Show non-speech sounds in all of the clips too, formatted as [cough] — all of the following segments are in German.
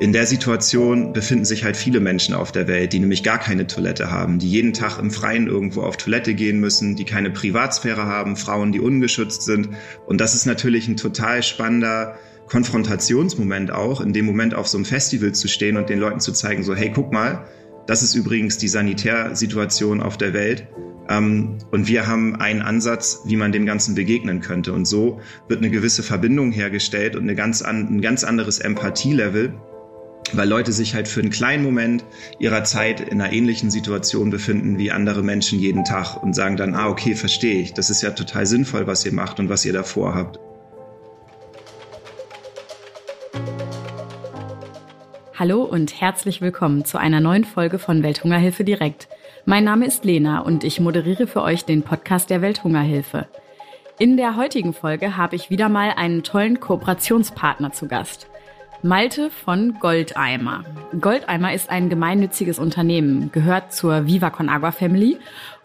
in der Situation befinden sich halt viele Menschen auf der Welt, die nämlich gar keine Toilette haben, die jeden Tag im Freien irgendwo auf Toilette gehen müssen, die keine Privatsphäre haben, Frauen, die ungeschützt sind. Und das ist natürlich ein total spannender Konfrontationsmoment auch, in dem Moment auf so einem Festival zu stehen und den Leuten zu zeigen, so, hey, guck mal, das ist übrigens die Sanitärsituation auf der Welt. Ähm, und wir haben einen Ansatz, wie man dem Ganzen begegnen könnte. Und so wird eine gewisse Verbindung hergestellt und eine ganz an, ein ganz anderes Empathielevel weil Leute sich halt für einen kleinen Moment ihrer Zeit in einer ähnlichen Situation befinden wie andere Menschen jeden Tag und sagen dann, ah, okay, verstehe ich, das ist ja total sinnvoll, was ihr macht und was ihr davor habt. Hallo und herzlich willkommen zu einer neuen Folge von Welthungerhilfe direkt. Mein Name ist Lena und ich moderiere für euch den Podcast der Welthungerhilfe. In der heutigen Folge habe ich wieder mal einen tollen Kooperationspartner zu Gast. Malte von Goldeimer. Goldeimer ist ein gemeinnütziges Unternehmen, gehört zur Viva Con Agua Family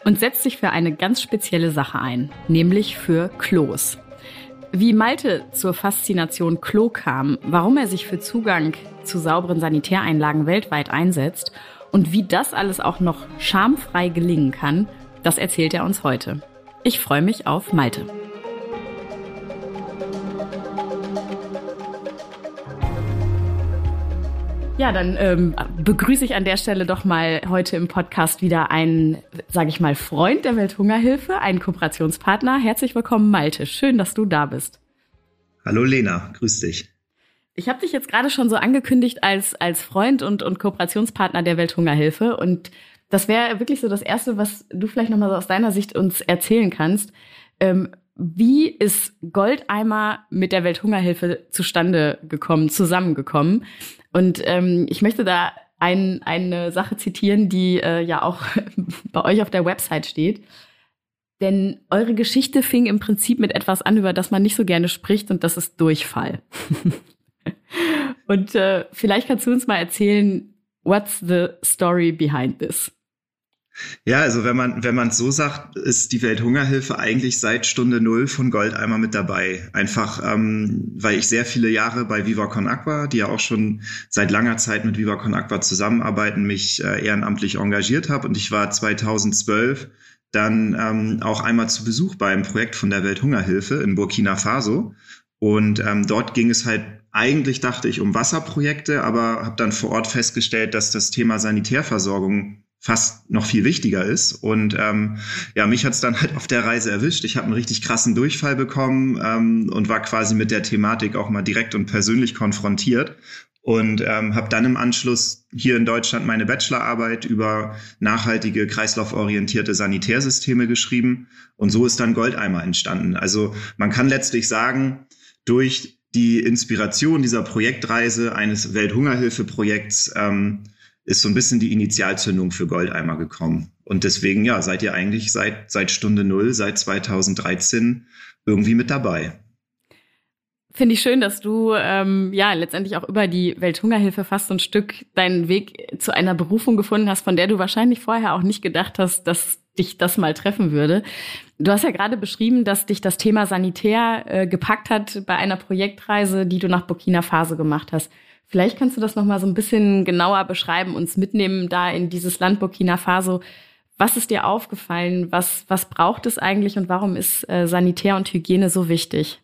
und setzt sich für eine ganz spezielle Sache ein, nämlich für Klos. Wie Malte zur Faszination Klo kam, warum er sich für Zugang zu sauberen Sanitäreinlagen weltweit einsetzt und wie das alles auch noch schamfrei gelingen kann, das erzählt er uns heute. Ich freue mich auf Malte. Ja, dann ähm, begrüße ich an der Stelle doch mal heute im Podcast wieder einen, sage ich mal, Freund der Welthungerhilfe, einen Kooperationspartner. Herzlich willkommen, Malte. Schön, dass du da bist. Hallo Lena, grüß dich. Ich habe dich jetzt gerade schon so angekündigt als, als Freund und, und Kooperationspartner der Welthungerhilfe. Und das wäre wirklich so das Erste, was du vielleicht nochmal so aus deiner Sicht uns erzählen kannst. Ähm, wie ist Goldeimer mit der Welthungerhilfe zustande gekommen, zusammengekommen? Und ähm, ich möchte da ein, eine Sache zitieren, die äh, ja auch [laughs] bei euch auf der Website steht. Denn eure Geschichte fing im Prinzip mit etwas an, über das man nicht so gerne spricht, und das ist Durchfall. [laughs] und äh, vielleicht kannst du uns mal erzählen, what's the story behind this? Ja, also wenn man wenn man so sagt, ist die Welthungerhilfe eigentlich seit Stunde null von Goldeimer mit dabei. Einfach, ähm, weil ich sehr viele Jahre bei Viva Con Aqua, die ja auch schon seit langer Zeit mit Viva Con Aqua zusammenarbeiten, mich äh, ehrenamtlich engagiert habe und ich war 2012 dann ähm, auch einmal zu Besuch beim Projekt von der Welthungerhilfe in Burkina Faso und ähm, dort ging es halt eigentlich dachte ich um Wasserprojekte, aber habe dann vor Ort festgestellt, dass das Thema Sanitärversorgung fast noch viel wichtiger ist. Und ähm, ja, mich hat's dann halt auf der Reise erwischt. Ich habe einen richtig krassen Durchfall bekommen ähm, und war quasi mit der Thematik auch mal direkt und persönlich konfrontiert. Und ähm, habe dann im Anschluss hier in Deutschland meine Bachelorarbeit über nachhaltige, kreislauforientierte Sanitärsysteme geschrieben. Und so ist dann Goldeimer entstanden. Also man kann letztlich sagen, durch die Inspiration dieser Projektreise eines Welthungerhilfeprojekts ähm, ist so ein bisschen die Initialzündung für Goldeimer gekommen. Und deswegen, ja, seid ihr eigentlich seit, seit Stunde Null, seit 2013 irgendwie mit dabei. Finde ich schön, dass du ähm, ja letztendlich auch über die Welthungerhilfe fast so ein Stück deinen Weg zu einer Berufung gefunden hast, von der du wahrscheinlich vorher auch nicht gedacht hast, dass dich das mal treffen würde. Du hast ja gerade beschrieben, dass dich das Thema Sanitär äh, gepackt hat bei einer Projektreise, die du nach Burkina Faso gemacht hast. Vielleicht kannst du das noch mal so ein bisschen genauer beschreiben, uns mitnehmen da in dieses Land Burkina Faso. Was ist dir aufgefallen? Was, was braucht es eigentlich und warum ist äh, Sanitär und Hygiene so wichtig?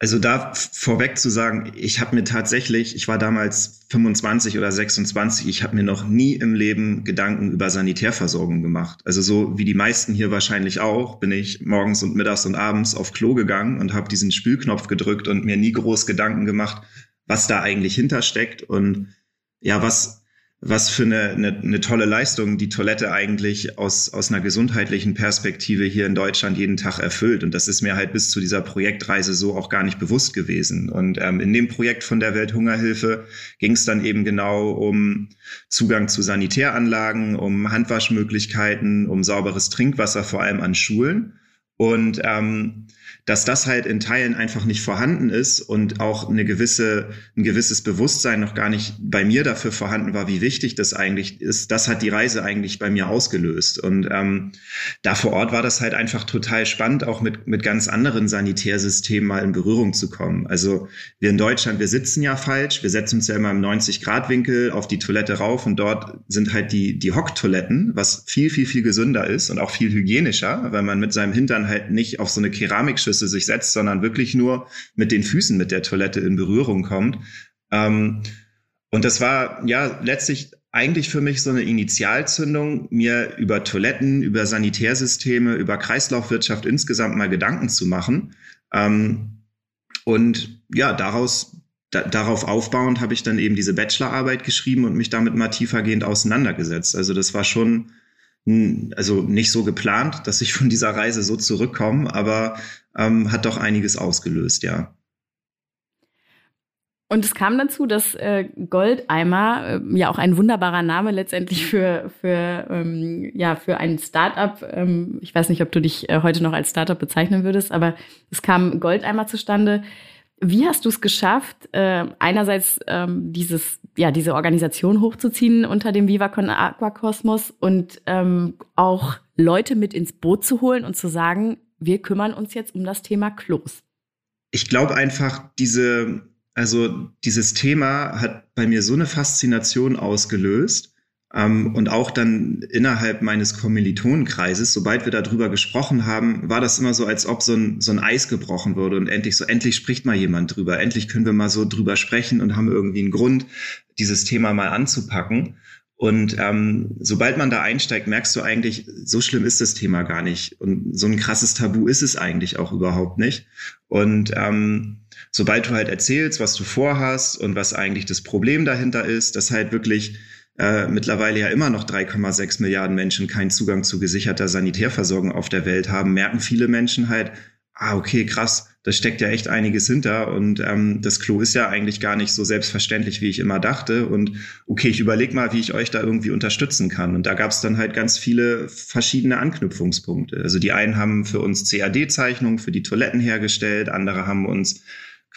Also da vorweg zu sagen, ich habe mir tatsächlich, ich war damals 25 oder 26, ich habe mir noch nie im Leben Gedanken über Sanitärversorgung gemacht. Also so wie die meisten hier wahrscheinlich auch, bin ich morgens und mittags und abends auf Klo gegangen und habe diesen Spülknopf gedrückt und mir nie groß Gedanken gemacht, was da eigentlich hintersteckt und ja, was, was für eine, eine, eine tolle Leistung die Toilette eigentlich aus, aus einer gesundheitlichen Perspektive hier in Deutschland jeden Tag erfüllt. Und das ist mir halt bis zu dieser Projektreise so auch gar nicht bewusst gewesen. Und ähm, in dem Projekt von der Welthungerhilfe ging es dann eben genau um Zugang zu Sanitäranlagen, um Handwaschmöglichkeiten, um sauberes Trinkwasser, vor allem an Schulen. Und ähm, dass das halt in Teilen einfach nicht vorhanden ist und auch eine gewisse, ein gewisses Bewusstsein noch gar nicht bei mir dafür vorhanden war, wie wichtig das eigentlich ist, das hat die Reise eigentlich bei mir ausgelöst. Und ähm, da vor Ort war das halt einfach total spannend, auch mit, mit ganz anderen Sanitärsystemen mal in Berührung zu kommen. Also wir in Deutschland, wir sitzen ja falsch, wir setzen uns ja immer im 90-Grad-Winkel auf die Toilette rauf und dort sind halt die, die Hocktoiletten, was viel, viel, viel gesünder ist und auch viel hygienischer, weil man mit seinem Hintern halt nicht auf so eine Keramikschüssel Fußfessel sich setzt, sondern wirklich nur mit den Füßen mit der Toilette in Berührung kommt. Ähm, und das war ja letztlich eigentlich für mich so eine Initialzündung, mir über Toiletten, über Sanitärsysteme, über Kreislaufwirtschaft insgesamt mal Gedanken zu machen. Ähm, und ja, daraus da, darauf aufbauend habe ich dann eben diese Bachelorarbeit geschrieben und mich damit mal tiefergehend auseinandergesetzt. Also das war schon also nicht so geplant, dass ich von dieser Reise so zurückkomme, aber ähm, hat doch einiges ausgelöst, ja. Und es kam dazu, dass äh, Goldeimer, äh, ja auch ein wunderbarer Name letztendlich für, für, ähm, ja, für ein Startup, ähm, ich weiß nicht, ob du dich äh, heute noch als Startup bezeichnen würdest, aber es kam Goldeimer zustande. Wie hast du es geschafft, äh, einerseits ähm, dieses, ja, diese Organisation hochzuziehen unter dem Vivacon Aquakosmos und ähm, auch Leute mit ins Boot zu holen und zu sagen, wir kümmern uns jetzt um das Thema Klos. Ich glaube einfach, diese, also dieses Thema hat bei mir so eine Faszination ausgelöst. Ähm, und auch dann innerhalb meines Kommilitonenkreises, sobald wir darüber gesprochen haben, war das immer so, als ob so ein, so ein Eis gebrochen würde und endlich so, endlich spricht mal jemand drüber, endlich können wir mal so drüber sprechen und haben irgendwie einen Grund, dieses Thema mal anzupacken. Und ähm, sobald man da einsteigt, merkst du eigentlich, so schlimm ist das Thema gar nicht. Und so ein krasses Tabu ist es eigentlich auch überhaupt nicht. Und ähm, sobald du halt erzählst, was du vorhast und was eigentlich das Problem dahinter ist, dass halt wirklich äh, mittlerweile ja immer noch 3,6 Milliarden Menschen keinen Zugang zu gesicherter Sanitärversorgung auf der Welt haben, merken viele Menschen halt, ah, okay, krass, da steckt ja echt einiges hinter und ähm, das Klo ist ja eigentlich gar nicht so selbstverständlich, wie ich immer dachte. Und okay, ich überlege mal, wie ich euch da irgendwie unterstützen kann. Und da gab es dann halt ganz viele verschiedene Anknüpfungspunkte. Also die einen haben für uns CAD-Zeichnungen für die Toiletten hergestellt, andere haben uns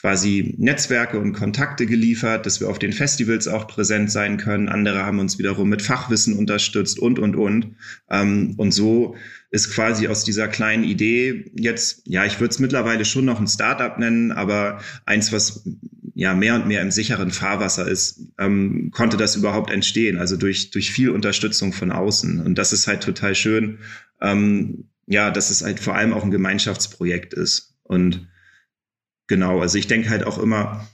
quasi Netzwerke und Kontakte geliefert, dass wir auf den Festivals auch präsent sein können. Andere haben uns wiederum mit Fachwissen unterstützt und, und, und. Ähm, und so ist quasi aus dieser kleinen Idee jetzt, ja, ich würde es mittlerweile schon noch ein Startup nennen, aber eins, was ja mehr und mehr im sicheren Fahrwasser ist, ähm, konnte das überhaupt entstehen. Also durch, durch viel Unterstützung von außen. Und das ist halt total schön, ähm, ja, dass es halt vor allem auch ein Gemeinschaftsprojekt ist. Und genau, also ich denke halt auch immer,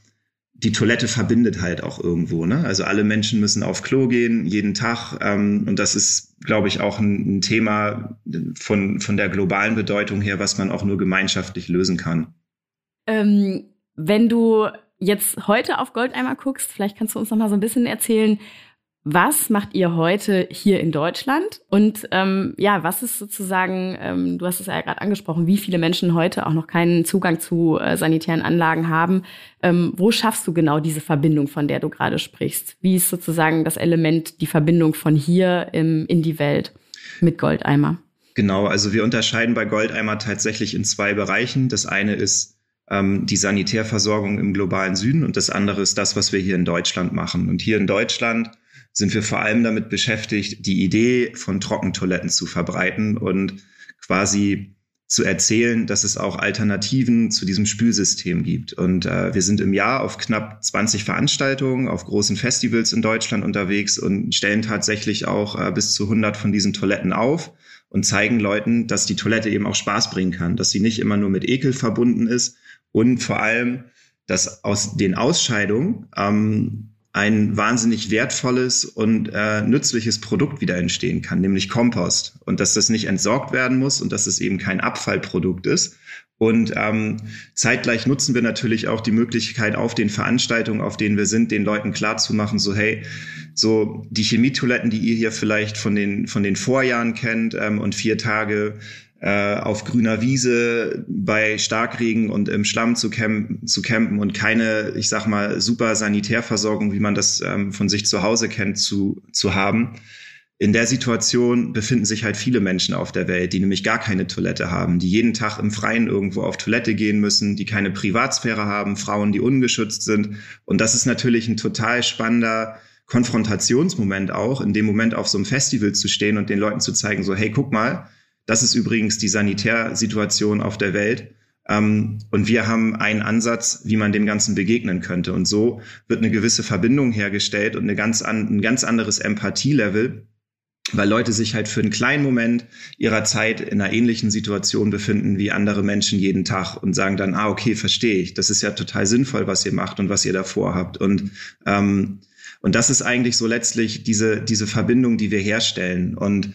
die Toilette verbindet halt auch irgendwo. Ne? Also alle Menschen müssen auf Klo gehen, jeden Tag. Ähm, und das ist, glaube ich, auch ein, ein, Thema von, von der globalen Bedeutung her, was man auch nur gemeinschaftlich lösen kann. Ähm, wenn du jetzt heute auf Goldeimer guckst, vielleicht kannst du uns noch mal so ein bisschen erzählen, was macht ihr heute hier in Deutschland? Und ähm, ja, was ist sozusagen, ähm, du hast es ja gerade angesprochen, wie viele Menschen heute auch noch keinen Zugang zu äh, sanitären Anlagen haben. Ähm, wo schaffst du genau diese Verbindung, von der du gerade sprichst? Wie ist sozusagen das Element, die Verbindung von hier im, in die Welt mit Goldeimer? Genau, also wir unterscheiden bei Goldeimer tatsächlich in zwei Bereichen. Das eine ist ähm, die Sanitärversorgung im globalen Süden und das andere ist das, was wir hier in Deutschland machen. Und hier in Deutschland sind wir vor allem damit beschäftigt, die Idee von Trockentoiletten zu verbreiten und quasi zu erzählen, dass es auch Alternativen zu diesem Spülsystem gibt. Und äh, wir sind im Jahr auf knapp 20 Veranstaltungen, auf großen Festivals in Deutschland unterwegs und stellen tatsächlich auch äh, bis zu 100 von diesen Toiletten auf und zeigen Leuten, dass die Toilette eben auch Spaß bringen kann, dass sie nicht immer nur mit Ekel verbunden ist und vor allem, dass aus den Ausscheidungen ähm, ein wahnsinnig wertvolles und äh, nützliches Produkt wieder entstehen kann, nämlich Kompost. Und dass das nicht entsorgt werden muss und dass es eben kein Abfallprodukt ist. Und ähm, zeitgleich nutzen wir natürlich auch die Möglichkeit auf den Veranstaltungen, auf denen wir sind, den Leuten klarzumachen, so hey, so die Chemietoiletten, die ihr hier vielleicht von den von den Vorjahren kennt ähm, und vier Tage äh, auf grüner Wiese bei Starkregen und im Schlamm zu, campen, zu campen und keine, ich sag mal, super Sanitärversorgung, wie man das ähm, von sich zu Hause kennt, zu, zu haben. in der Situation befinden sich halt viele Menschen auf der Welt, die nämlich gar keine Toilette haben, die jeden Tag im Freien irgendwo auf Toilette gehen müssen, die keine Privatsphäre haben, Frauen, die ungeschützt sind. Und das ist natürlich ein total spannender Konfrontationsmoment auch, in dem Moment auf so einem Festival zu stehen und den Leuten zu zeigen, so, hey, guck mal, das ist übrigens die Sanitärsituation auf der Welt. Ähm, und wir haben einen Ansatz, wie man dem Ganzen begegnen könnte. Und so wird eine gewisse Verbindung hergestellt und eine ganz an, ein ganz anderes Empathielevel weil Leute sich halt für einen kleinen Moment ihrer Zeit in einer ähnlichen Situation befinden wie andere Menschen jeden Tag und sagen dann, ah, okay, verstehe ich, das ist ja total sinnvoll, was ihr macht und was ihr davor habt. Und, ähm, und das ist eigentlich so letztlich diese, diese Verbindung, die wir herstellen. Und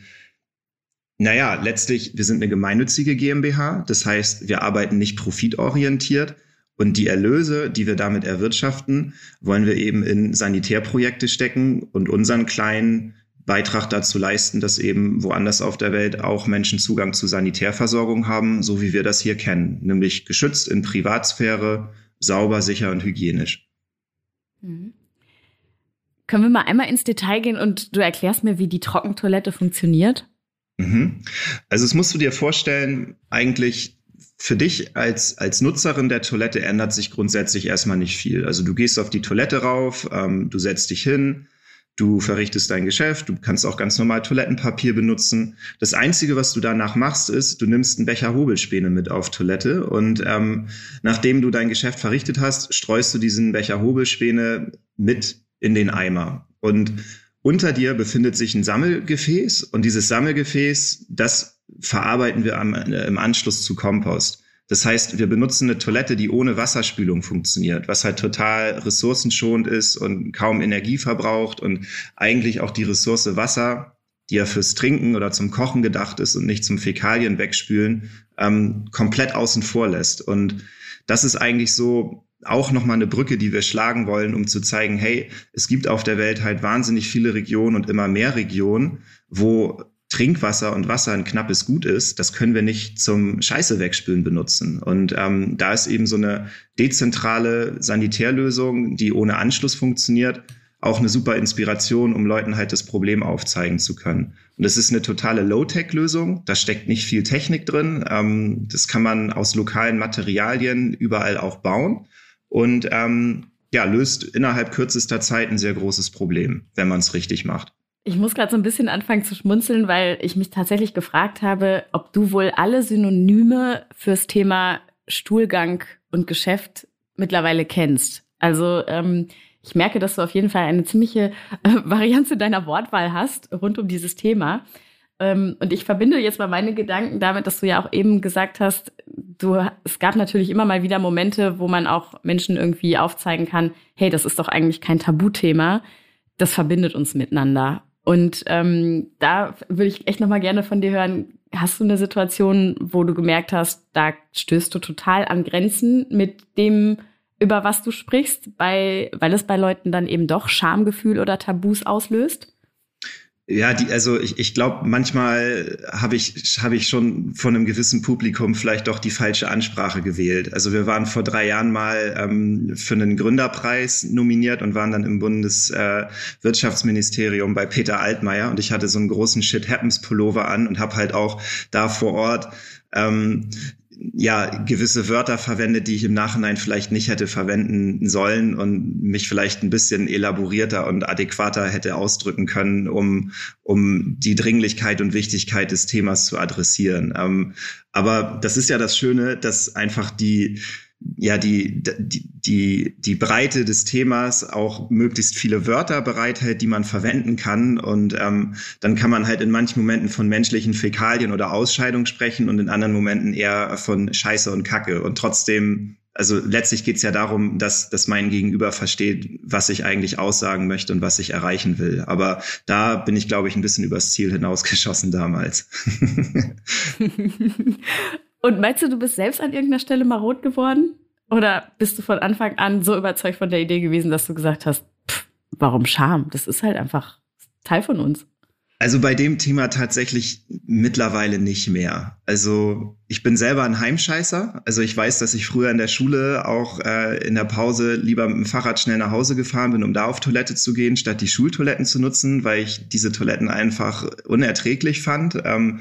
naja, letztlich, wir sind eine gemeinnützige GmbH, das heißt, wir arbeiten nicht profitorientiert, und die Erlöse, die wir damit erwirtschaften, wollen wir eben in Sanitärprojekte stecken und unseren kleinen Beitrag dazu leisten, dass eben woanders auf der Welt auch Menschen Zugang zu Sanitärversorgung haben, so wie wir das hier kennen, nämlich geschützt in Privatsphäre, sauber, sicher und hygienisch. Mhm. Können wir mal einmal ins Detail gehen und du erklärst mir, wie die Trockentoilette funktioniert? Mhm. Also es musst du dir vorstellen, eigentlich für dich als, als Nutzerin der Toilette ändert sich grundsätzlich erstmal nicht viel. Also du gehst auf die Toilette rauf, ähm, du setzt dich hin, Du verrichtest dein Geschäft, du kannst auch ganz normal Toilettenpapier benutzen. Das Einzige, was du danach machst, ist, du nimmst einen Becher Hobelspäne mit auf Toilette und ähm, nachdem du dein Geschäft verrichtet hast, streust du diesen Becher Hobelspäne mit in den Eimer. Und unter dir befindet sich ein Sammelgefäß und dieses Sammelgefäß, das verarbeiten wir am, äh, im Anschluss zu Kompost. Das heißt, wir benutzen eine Toilette, die ohne Wasserspülung funktioniert, was halt total ressourcenschonend ist und kaum Energie verbraucht und eigentlich auch die Ressource Wasser, die ja fürs Trinken oder zum Kochen gedacht ist und nicht zum Fäkalien wegspülen, ähm, komplett außen vor lässt. Und das ist eigentlich so auch nochmal eine Brücke, die wir schlagen wollen, um zu zeigen, hey, es gibt auf der Welt halt wahnsinnig viele Regionen und immer mehr Regionen, wo Trinkwasser und Wasser ein knappes Gut ist, das können wir nicht zum Scheiße wegspülen benutzen. Und ähm, da ist eben so eine dezentrale Sanitärlösung, die ohne Anschluss funktioniert, auch eine super Inspiration, um Leuten halt das Problem aufzeigen zu können. Und das ist eine totale Low-Tech-Lösung. Da steckt nicht viel Technik drin. Ähm, das kann man aus lokalen Materialien überall auch bauen. Und ähm, ja, löst innerhalb kürzester Zeit ein sehr großes Problem, wenn man es richtig macht. Ich muss gerade so ein bisschen anfangen zu schmunzeln, weil ich mich tatsächlich gefragt habe, ob du wohl alle Synonyme fürs Thema Stuhlgang und Geschäft mittlerweile kennst. Also ähm, ich merke, dass du auf jeden Fall eine ziemliche äh, Variante deiner Wortwahl hast rund um dieses Thema. Ähm, und ich verbinde jetzt mal meine Gedanken damit, dass du ja auch eben gesagt hast, du, es gab natürlich immer mal wieder Momente, wo man auch Menschen irgendwie aufzeigen kann, hey, das ist doch eigentlich kein Tabuthema. Das verbindet uns miteinander. Und ähm, da würde ich echt nochmal gerne von dir hören, hast du eine Situation, wo du gemerkt hast, da stößt du total an Grenzen mit dem, über was du sprichst, bei, weil es bei Leuten dann eben doch Schamgefühl oder Tabus auslöst? Ja, die, also ich, ich glaube, manchmal habe ich, hab ich schon von einem gewissen Publikum vielleicht doch die falsche Ansprache gewählt. Also wir waren vor drei Jahren mal ähm, für einen Gründerpreis nominiert und waren dann im Bundeswirtschaftsministerium äh, bei Peter Altmaier und ich hatte so einen großen Shit Happens Pullover an und habe halt auch da vor Ort ähm, ja gewisse Wörter verwendet, die ich im Nachhinein vielleicht nicht hätte verwenden sollen und mich vielleicht ein bisschen elaborierter und adäquater hätte ausdrücken können, um, um die Dringlichkeit und Wichtigkeit des Themas zu adressieren. Ähm, aber das ist ja das Schöne, dass einfach die ja die, die, die, die Breite des Themas auch möglichst viele Wörter bereithält, die man verwenden kann. Und ähm, dann kann man halt in manchen Momenten von menschlichen Fäkalien oder Ausscheidung sprechen und in anderen Momenten eher von Scheiße und Kacke. Und trotzdem, also letztlich geht es ja darum, dass, dass mein Gegenüber versteht, was ich eigentlich aussagen möchte und was ich erreichen will. Aber da bin ich, glaube ich, ein bisschen übers Ziel hinausgeschossen damals. [laughs] [laughs] Und meinst du, du bist selbst an irgendeiner Stelle mal rot geworden? Oder bist du von Anfang an so überzeugt von der Idee gewesen, dass du gesagt hast, pff, warum Scham? Das ist halt einfach Teil von uns. Also bei dem Thema tatsächlich mittlerweile nicht mehr. Also ich bin selber ein Heimscheißer. Also ich weiß, dass ich früher in der Schule auch äh, in der Pause lieber mit dem Fahrrad schnell nach Hause gefahren bin, um da auf Toilette zu gehen, statt die Schultoiletten zu nutzen, weil ich diese Toiletten einfach unerträglich fand. Ähm,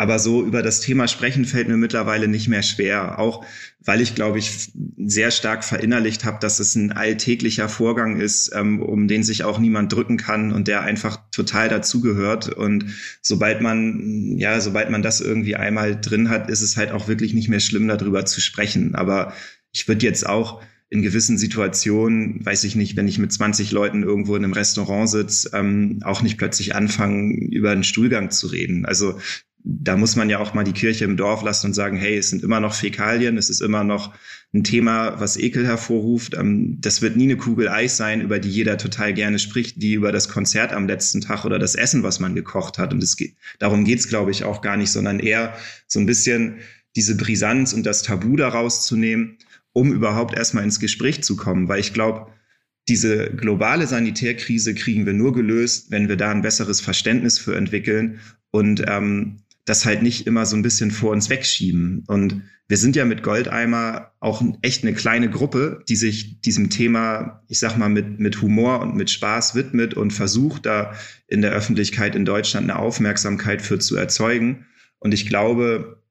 aber so über das Thema sprechen fällt mir mittlerweile nicht mehr schwer. Auch weil ich, glaube ich, sehr stark verinnerlicht habe, dass es ein alltäglicher Vorgang ist, ähm, um den sich auch niemand drücken kann und der einfach total dazugehört. Und sobald man, ja, sobald man das irgendwie einmal drin hat, ist es halt auch wirklich nicht mehr schlimm, darüber zu sprechen. Aber ich würde jetzt auch in gewissen Situationen, weiß ich nicht, wenn ich mit 20 Leuten irgendwo in einem Restaurant sitze, ähm, auch nicht plötzlich anfangen, über einen Stuhlgang zu reden. Also da muss man ja auch mal die Kirche im Dorf lassen und sagen, hey, es sind immer noch Fäkalien, es ist immer noch ein Thema, was Ekel hervorruft. Ähm, das wird nie eine Kugel Eis sein, über die jeder total gerne spricht, die über das Konzert am letzten Tag oder das Essen, was man gekocht hat. Und es geht, darum geht's, glaube ich, auch gar nicht, sondern eher so ein bisschen diese Brisanz und das Tabu daraus zu nehmen, um überhaupt erstmal ins Gespräch zu kommen. Weil ich glaube, diese globale Sanitärkrise kriegen wir nur gelöst, wenn wir da ein besseres Verständnis für entwickeln und ähm, das halt nicht immer so ein bisschen vor uns wegschieben. Und wir sind ja mit Goldeimer auch echt eine kleine Gruppe, die sich diesem Thema, ich sag mal, mit, mit Humor und mit Spaß widmet und versucht, da in der Öffentlichkeit in Deutschland eine Aufmerksamkeit für zu erzeugen. Und ich glaube,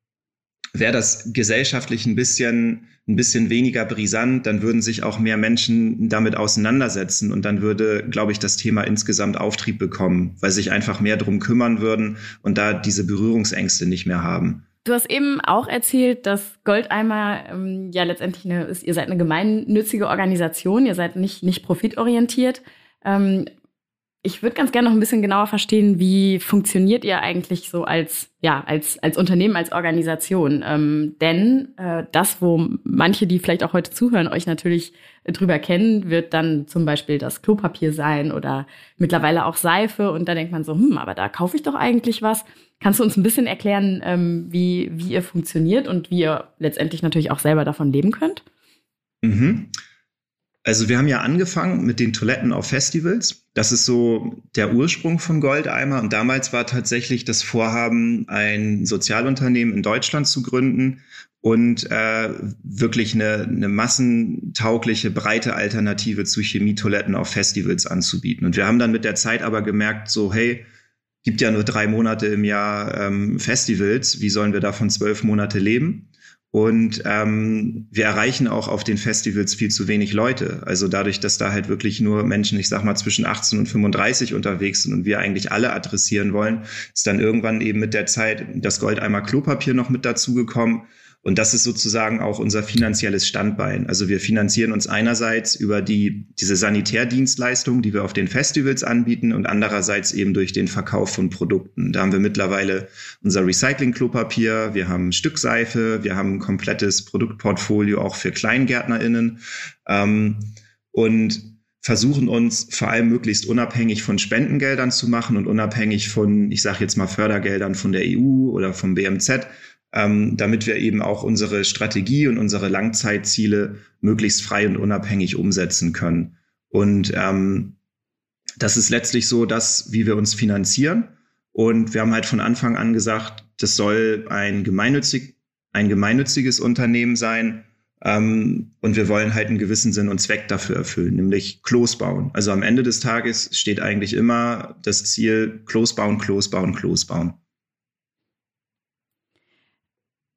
wäre das gesellschaftlich ein bisschen, ein bisschen weniger brisant, dann würden sich auch mehr Menschen damit auseinandersetzen und dann würde, glaube ich, das Thema insgesamt Auftrieb bekommen, weil sich einfach mehr drum kümmern würden und da diese Berührungsängste nicht mehr haben. Du hast eben auch erzählt, dass Goldeimer ähm, ja letztendlich eine, ist, ihr seid eine gemeinnützige Organisation, ihr seid nicht, nicht profitorientiert. Ähm, ich würde ganz gerne noch ein bisschen genauer verstehen, wie funktioniert ihr eigentlich so als, ja, als, als Unternehmen, als Organisation? Ähm, denn äh, das, wo manche, die vielleicht auch heute zuhören, euch natürlich drüber kennen, wird dann zum Beispiel das Klopapier sein oder mittlerweile auch Seife. Und da denkt man so, hm, aber da kaufe ich doch eigentlich was. Kannst du uns ein bisschen erklären, ähm, wie, wie ihr funktioniert und wie ihr letztendlich natürlich auch selber davon leben könnt? Mhm. Also wir haben ja angefangen mit den Toiletten auf Festivals. Das ist so der Ursprung von Goldeimer. Und damals war tatsächlich das Vorhaben, ein Sozialunternehmen in Deutschland zu gründen und äh, wirklich eine, eine massentaugliche, breite Alternative zu Chemietoiletten auf Festivals anzubieten. Und wir haben dann mit der Zeit aber gemerkt, so hey, gibt ja nur drei Monate im Jahr ähm, Festivals, wie sollen wir davon zwölf Monate leben? Und ähm, wir erreichen auch auf den Festivals viel zu wenig Leute. Also dadurch, dass da halt wirklich nur Menschen, ich sag mal, zwischen 18 und 35 unterwegs sind und wir eigentlich alle adressieren wollen, ist dann irgendwann eben mit der Zeit das Goldeimer Klopapier noch mit dazugekommen. Und das ist sozusagen auch unser finanzielles Standbein. Also wir finanzieren uns einerseits über die, diese Sanitärdienstleistungen, die wir auf den Festivals anbieten und andererseits eben durch den Verkauf von Produkten. Da haben wir mittlerweile unser Recycling-Klopapier, wir haben Stückseife, wir haben ein komplettes Produktportfolio auch für KleingärtnerInnen. Ähm, und versuchen uns vor allem möglichst unabhängig von Spendengeldern zu machen und unabhängig von, ich sage jetzt mal, Fördergeldern von der EU oder vom BMZ, ähm, damit wir eben auch unsere Strategie und unsere Langzeitziele möglichst frei und unabhängig umsetzen können. Und ähm, das ist letztlich so das, wie wir uns finanzieren. Und wir haben halt von Anfang an gesagt, das soll ein, gemeinnützig, ein gemeinnütziges Unternehmen sein. Ähm, und wir wollen halt einen gewissen Sinn und Zweck dafür erfüllen, nämlich Klos bauen. Also am Ende des Tages steht eigentlich immer das Ziel, Klos bauen, Klos bauen, Klos bauen.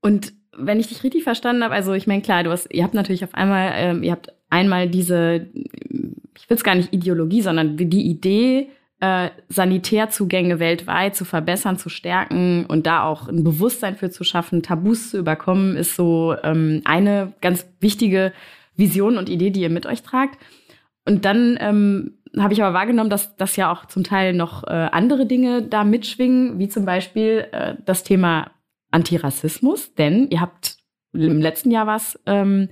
Und wenn ich dich richtig verstanden habe, also ich meine, klar, du hast, ihr habt natürlich auf einmal, ähm, ihr habt einmal diese, ich will es gar nicht Ideologie, sondern die Idee, äh, Sanitärzugänge weltweit zu verbessern, zu stärken und da auch ein Bewusstsein für zu schaffen, Tabus zu überkommen, ist so ähm, eine ganz wichtige Vision und Idee, die ihr mit euch tragt. Und dann ähm, habe ich aber wahrgenommen, dass das ja auch zum Teil noch äh, andere Dinge da mitschwingen, wie zum Beispiel äh, das Thema Antirassismus, denn ihr habt im letzten Jahr was, ähm,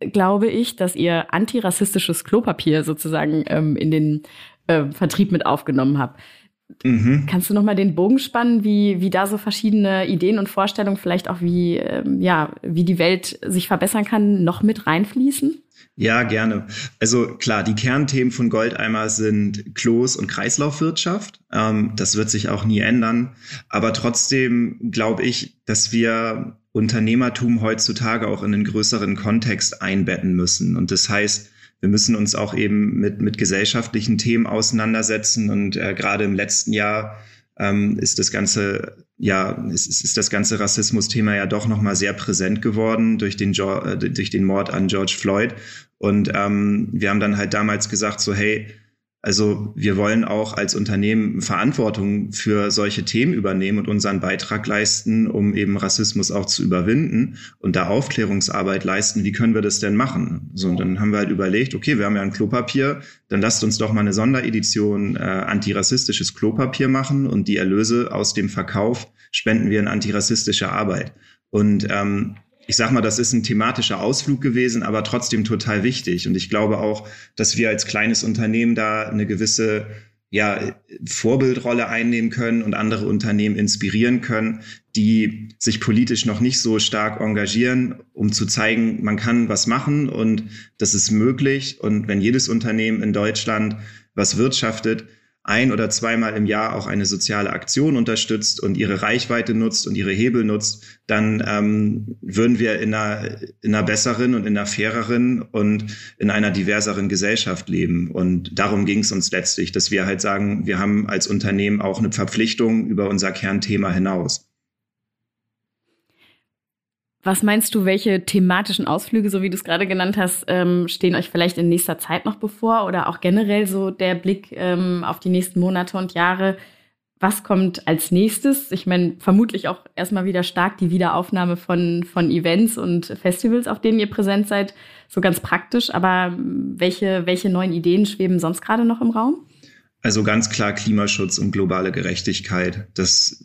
glaube ich, dass ihr antirassistisches Klopapier sozusagen ähm, in den äh, Vertrieb mit aufgenommen habt. Mhm. Kannst du noch mal den Bogen spannen, wie, wie da so verschiedene Ideen und Vorstellungen, vielleicht auch wie, ähm, ja, wie die Welt sich verbessern kann, noch mit reinfließen? Ja, gerne. Also klar, die Kernthemen von Goldeimer sind Klos und Kreislaufwirtschaft. Ähm, das wird sich auch nie ändern. Aber trotzdem glaube ich, dass wir Unternehmertum heutzutage auch in einen größeren Kontext einbetten müssen. Und das heißt, wir müssen uns auch eben mit, mit gesellschaftlichen Themen auseinandersetzen. Und äh, gerade im letzten Jahr ähm, ist das ganze ja ist, ist das ganze Rassismus-Thema ja doch noch mal sehr präsent geworden durch den äh, durch den Mord an George Floyd und ähm, wir haben dann halt damals gesagt so hey also wir wollen auch als Unternehmen Verantwortung für solche Themen übernehmen und unseren Beitrag leisten, um eben Rassismus auch zu überwinden und da Aufklärungsarbeit leisten. Wie können wir das denn machen? So, und dann haben wir halt überlegt, okay, wir haben ja ein Klopapier, dann lasst uns doch mal eine Sonderedition äh, antirassistisches Klopapier machen und die Erlöse aus dem Verkauf spenden wir in antirassistische Arbeit. Und ähm, ich sag mal, das ist ein thematischer Ausflug gewesen, aber trotzdem total wichtig. Und ich glaube auch, dass wir als kleines Unternehmen da eine gewisse ja, Vorbildrolle einnehmen können und andere Unternehmen inspirieren können, die sich politisch noch nicht so stark engagieren, um zu zeigen, man kann was machen und das ist möglich. Und wenn jedes Unternehmen in Deutschland was wirtschaftet, ein oder zweimal im Jahr auch eine soziale Aktion unterstützt und ihre Reichweite nutzt und ihre Hebel nutzt, dann ähm, würden wir in einer, in einer besseren und in einer faireren und in einer diverseren Gesellschaft leben. Und darum ging es uns letztlich, dass wir halt sagen, wir haben als Unternehmen auch eine Verpflichtung über unser Kernthema hinaus. Was meinst du, welche thematischen Ausflüge, so wie du es gerade genannt hast, ähm, stehen euch vielleicht in nächster Zeit noch bevor oder auch generell so der Blick ähm, auf die nächsten Monate und Jahre? Was kommt als nächstes? Ich meine, vermutlich auch erstmal wieder stark die Wiederaufnahme von, von Events und Festivals, auf denen ihr präsent seid, so ganz praktisch. Aber welche, welche neuen Ideen schweben sonst gerade noch im Raum? Also ganz klar Klimaschutz und globale Gerechtigkeit. Das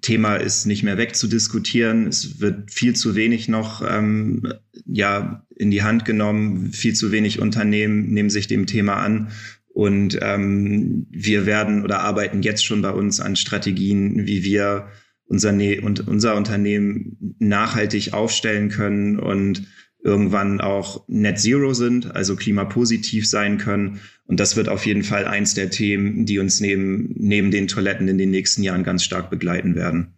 Thema ist nicht mehr wegzudiskutieren. Es wird viel zu wenig noch ähm, ja in die Hand genommen. Viel zu wenig Unternehmen nehmen sich dem Thema an. Und ähm, wir werden oder arbeiten jetzt schon bei uns an Strategien, wie wir unser, ne und unser Unternehmen nachhaltig aufstellen können und irgendwann auch Net Zero sind, also klimapositiv sein können. Und das wird auf jeden Fall eins der Themen, die uns neben, neben den Toiletten in den nächsten Jahren ganz stark begleiten werden.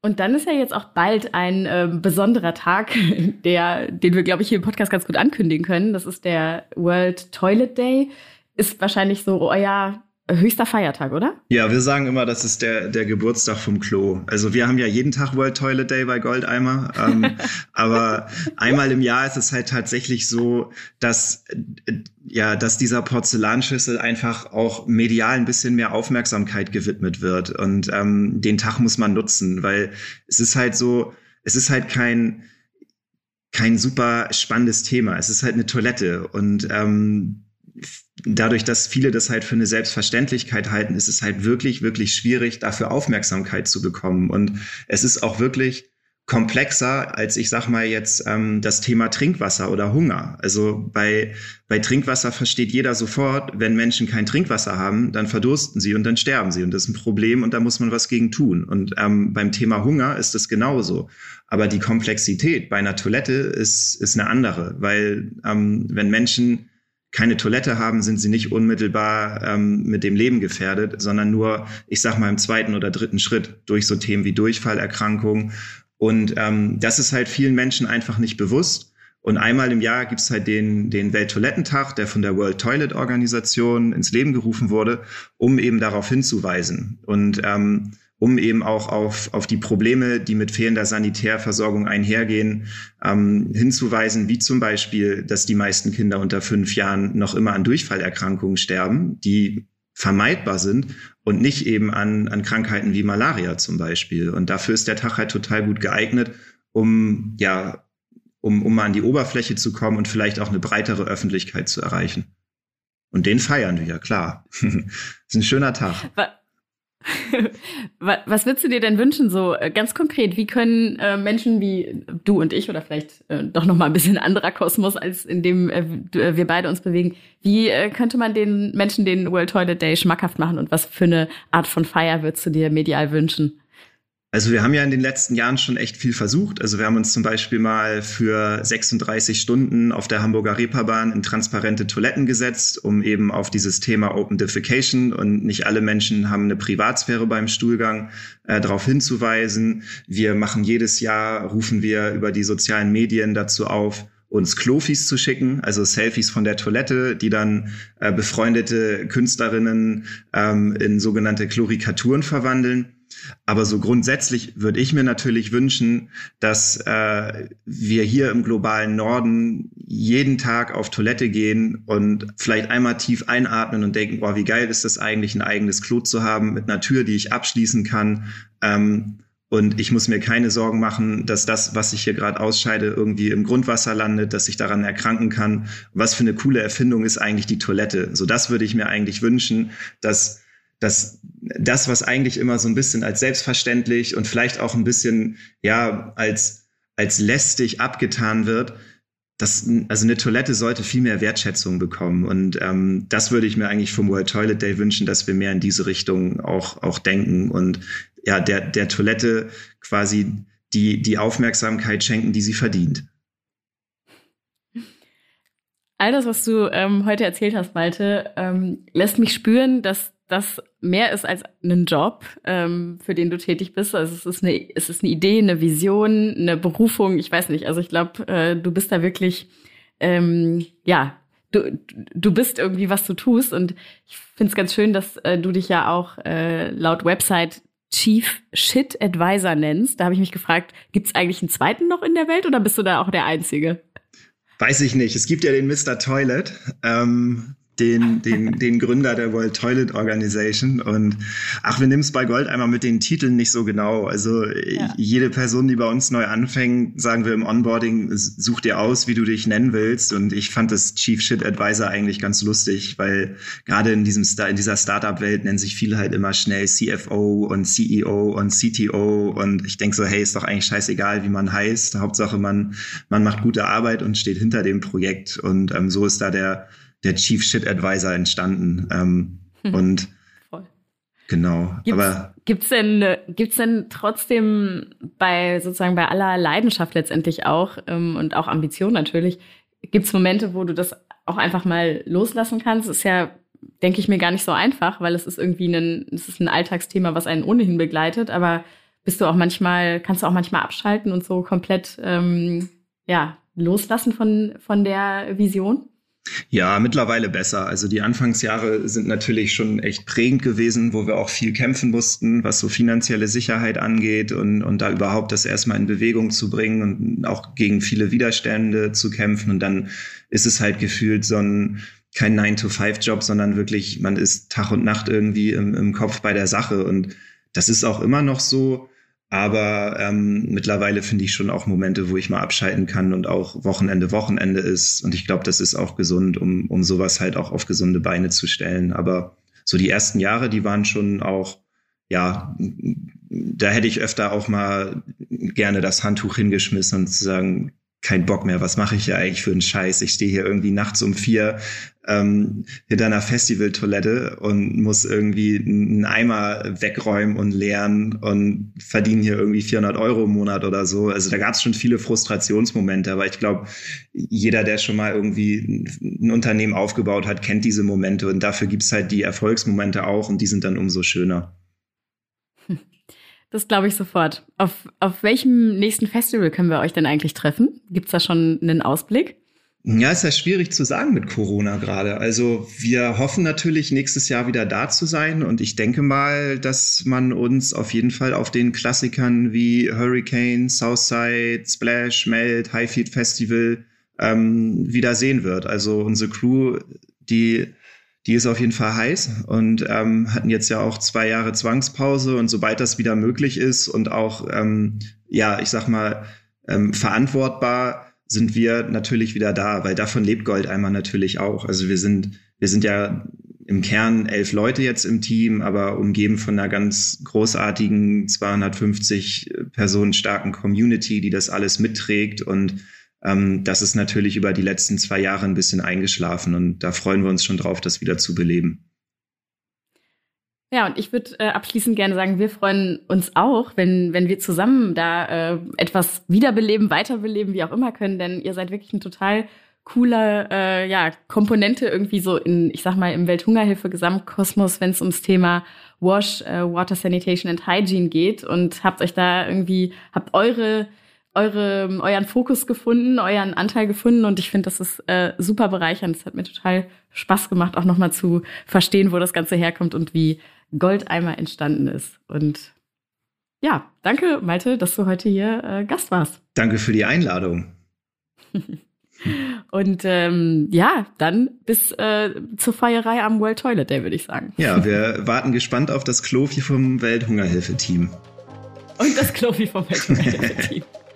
Und dann ist ja jetzt auch bald ein äh, besonderer Tag, [laughs] der, den wir, glaube ich, hier im Podcast ganz gut ankündigen können. Das ist der World Toilet Day. Ist wahrscheinlich so euer höchster Feiertag, oder? Ja, wir sagen immer, das ist der, der Geburtstag vom Klo. Also wir haben ja jeden Tag World Toilet Day bei Goldeimer. Ähm, [laughs] aber einmal im Jahr ist es halt tatsächlich so, dass, ja, dass dieser Porzellanschüssel einfach auch medial ein bisschen mehr Aufmerksamkeit gewidmet wird. Und ähm, den Tag muss man nutzen, weil es ist halt so, es ist halt kein, kein super spannendes Thema. Es ist halt eine Toilette und ähm, dadurch, dass viele das halt für eine Selbstverständlichkeit halten, ist es halt wirklich, wirklich schwierig, dafür Aufmerksamkeit zu bekommen. Und es ist auch wirklich komplexer als ich sag mal jetzt ähm, das Thema Trinkwasser oder Hunger. Also bei bei Trinkwasser versteht jeder sofort, wenn Menschen kein Trinkwasser haben, dann verdursten sie und dann sterben sie und das ist ein Problem und da muss man was gegen tun. Und ähm, beim Thema Hunger ist es genauso. Aber die Komplexität bei einer Toilette ist ist eine andere, weil ähm, wenn Menschen keine Toilette haben, sind sie nicht unmittelbar ähm, mit dem Leben gefährdet, sondern nur, ich sag mal, im zweiten oder dritten Schritt durch so Themen wie Durchfallerkrankungen. Und ähm, das ist halt vielen Menschen einfach nicht bewusst. Und einmal im Jahr gibt's halt den, den Welttoilettentag, der von der World Toilet Organisation ins Leben gerufen wurde, um eben darauf hinzuweisen. Und ähm, um eben auch auf, auf die Probleme, die mit fehlender Sanitärversorgung einhergehen, ähm, hinzuweisen, wie zum Beispiel, dass die meisten Kinder unter fünf Jahren noch immer an Durchfallerkrankungen sterben, die vermeidbar sind und nicht eben an, an Krankheiten wie Malaria zum Beispiel. Und dafür ist der Tag halt total gut geeignet, um ja, um, um mal an die Oberfläche zu kommen und vielleicht auch eine breitere Öffentlichkeit zu erreichen. Und den feiern wir, ja klar. [laughs] ist ein schöner Tag. [laughs] Was würdest du dir denn wünschen, so äh, ganz konkret? Wie können äh, Menschen wie du und ich oder vielleicht äh, doch noch mal ein bisschen anderer Kosmos, als in dem äh, äh wir beide uns bewegen, wie äh, könnte man den Menschen den World Toilet Day schmackhaft machen und was für eine Art von Feier würdest du dir medial wünschen? Also wir haben ja in den letzten Jahren schon echt viel versucht. Also wir haben uns zum Beispiel mal für 36 Stunden auf der Hamburger Reeperbahn in transparente Toiletten gesetzt, um eben auf dieses Thema Open Defecation und nicht alle Menschen haben eine Privatsphäre beim Stuhlgang äh, darauf hinzuweisen. Wir machen jedes Jahr, rufen wir über die sozialen Medien dazu auf, uns Klofis zu schicken, also Selfies von der Toilette, die dann äh, befreundete Künstlerinnen ähm, in sogenannte Chlorikaturen verwandeln. Aber so grundsätzlich würde ich mir natürlich wünschen, dass äh, wir hier im globalen Norden jeden Tag auf Toilette gehen und vielleicht einmal tief einatmen und denken, boah, wie geil ist das eigentlich, ein eigenes Klo zu haben mit einer Tür, die ich abschließen kann. Ähm, und ich muss mir keine Sorgen machen, dass das, was ich hier gerade ausscheide, irgendwie im Grundwasser landet, dass ich daran erkranken kann. Was für eine coole Erfindung ist eigentlich die Toilette? So das würde ich mir eigentlich wünschen, dass dass das, was eigentlich immer so ein bisschen als selbstverständlich und vielleicht auch ein bisschen, ja, als, als lästig abgetan wird, das, also eine Toilette sollte viel mehr Wertschätzung bekommen. Und ähm, das würde ich mir eigentlich vom World Toilet Day wünschen, dass wir mehr in diese Richtung auch, auch denken und ja, der, der Toilette quasi die, die Aufmerksamkeit schenken, die sie verdient. All das, was du ähm, heute erzählt hast, Malte, ähm, lässt mich spüren, dass das mehr ist als ein Job, ähm, für den du tätig bist. Also es ist eine, es ist eine Idee, eine Vision, eine Berufung. Ich weiß nicht. Also ich glaube, äh, du bist da wirklich, ähm, ja, du, du bist irgendwie, was du tust. Und ich finde es ganz schön, dass äh, du dich ja auch äh, laut Website Chief Shit Advisor nennst. Da habe ich mich gefragt, gibt es eigentlich einen zweiten noch in der Welt oder bist du da auch der Einzige? Weiß ich nicht. Es gibt ja den Mr. Toilet. Ähm, den, den, den Gründer der World Toilet Organization. Und ach, wir nehmen es bei Gold einmal mit den Titeln nicht so genau. Also ja. jede Person, die bei uns neu anfängt, sagen wir im Onboarding, such dir aus, wie du dich nennen willst. Und ich fand das Chief Shit Advisor eigentlich ganz lustig, weil gerade in diesem in dieser Startup-Welt nennen sich viele halt immer schnell CFO und CEO und CTO. Und ich denke so, hey, ist doch eigentlich scheißegal, wie man heißt. Hauptsache, man, man macht gute Arbeit und steht hinter dem Projekt. Und ähm, so ist da der der Chief Shit Advisor entstanden. Ähm, hm. Und Voll. genau. Gibt's, aber gibt's denn gibt's denn trotzdem bei sozusagen bei aller Leidenschaft letztendlich auch ähm, und auch Ambition natürlich gibt's Momente, wo du das auch einfach mal loslassen kannst? Das ist ja denke ich mir gar nicht so einfach, weil es ist irgendwie ein es ist ein Alltagsthema, was einen ohnehin begleitet. Aber bist du auch manchmal kannst du auch manchmal abschalten und so komplett ähm, ja loslassen von von der Vision? Ja, mittlerweile besser. Also die Anfangsjahre sind natürlich schon echt prägend gewesen, wo wir auch viel kämpfen mussten, was so finanzielle Sicherheit angeht und, und da überhaupt das erstmal in Bewegung zu bringen und auch gegen viele Widerstände zu kämpfen. Und dann ist es halt gefühlt so ein kein 9-to-5-Job, sondern wirklich, man ist Tag und Nacht irgendwie im, im Kopf bei der Sache. Und das ist auch immer noch so. Aber ähm, mittlerweile finde ich schon auch Momente, wo ich mal abschalten kann und auch Wochenende Wochenende ist. Und ich glaube, das ist auch gesund, um, um sowas halt auch auf gesunde Beine zu stellen. Aber so die ersten Jahre, die waren schon auch, ja, da hätte ich öfter auch mal gerne das Handtuch hingeschmissen und zu sagen, kein Bock mehr, was mache ich hier eigentlich für einen Scheiß? Ich stehe hier irgendwie nachts um vier ähm, hinter einer Festivaltoilette und muss irgendwie einen Eimer wegräumen und leeren und verdiene hier irgendwie 400 Euro im Monat oder so. Also da gab es schon viele Frustrationsmomente, aber ich glaube, jeder, der schon mal irgendwie ein Unternehmen aufgebaut hat, kennt diese Momente und dafür gibt's halt die Erfolgsmomente auch und die sind dann umso schöner. [laughs] Das glaube ich sofort. Auf, auf welchem nächsten Festival können wir euch denn eigentlich treffen? Gibt es da schon einen Ausblick? Ja, ist ja schwierig zu sagen mit Corona gerade. Also wir hoffen natürlich nächstes Jahr wieder da zu sein und ich denke mal, dass man uns auf jeden Fall auf den Klassikern wie Hurricane, Southside, Splash, Melt, Highfield Festival ähm, wieder sehen wird. Also unsere Crew, die die ist auf jeden Fall heiß und ähm, hatten jetzt ja auch zwei Jahre Zwangspause und sobald das wieder möglich ist und auch, ähm, ja, ich sag mal, ähm, verantwortbar, sind wir natürlich wieder da, weil davon lebt Gold einmal natürlich auch. Also wir sind, wir sind ja im Kern elf Leute jetzt im Team, aber umgeben von einer ganz großartigen 250 Personen starken Community, die das alles mitträgt und ähm, das ist natürlich über die letzten zwei Jahre ein bisschen eingeschlafen und da freuen wir uns schon drauf, das wieder zu beleben. Ja, und ich würde äh, abschließend gerne sagen, wir freuen uns auch, wenn, wenn wir zusammen da äh, etwas wiederbeleben, weiterbeleben, wie auch immer können, denn ihr seid wirklich ein total cooler äh, ja, Komponente irgendwie so in, ich sag mal, im Welthungerhilfe-Gesamtkosmos, wenn es ums Thema Wash, äh, Water Sanitation and Hygiene geht und habt euch da irgendwie, habt eure eure, euren Fokus gefunden, euren Anteil gefunden und ich finde, das ist äh, super bereichernd. Es hat mir total Spaß gemacht, auch nochmal zu verstehen, wo das Ganze herkommt und wie Goldeimer entstanden ist. Und ja, danke, Malte, dass du heute hier äh, Gast warst. Danke für die Einladung. [laughs] Und ähm, ja, dann bis äh, zur Feierei am World Toilet Day, würde ich sagen. Ja, wir warten gespannt auf das Klofi vom Welthungerhilfe-Team. Und das Klofi vom Welthungerhilfe-Team. [laughs]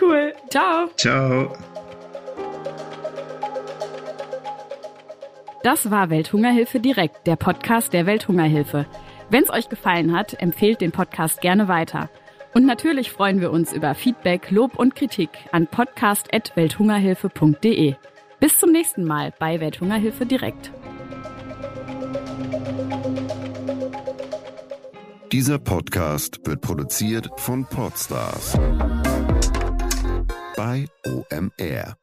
cool. Ciao. Ciao. Das war Welthungerhilfe direkt, der Podcast der Welthungerhilfe. Wenn es euch gefallen hat, empfehlt den Podcast gerne weiter. Und natürlich freuen wir uns über Feedback, Lob und Kritik an podcast.welthungerhilfe.de. Bis zum nächsten Mal bei Welthungerhilfe direkt. Dieser Podcast wird produziert von Podstars bei OMR.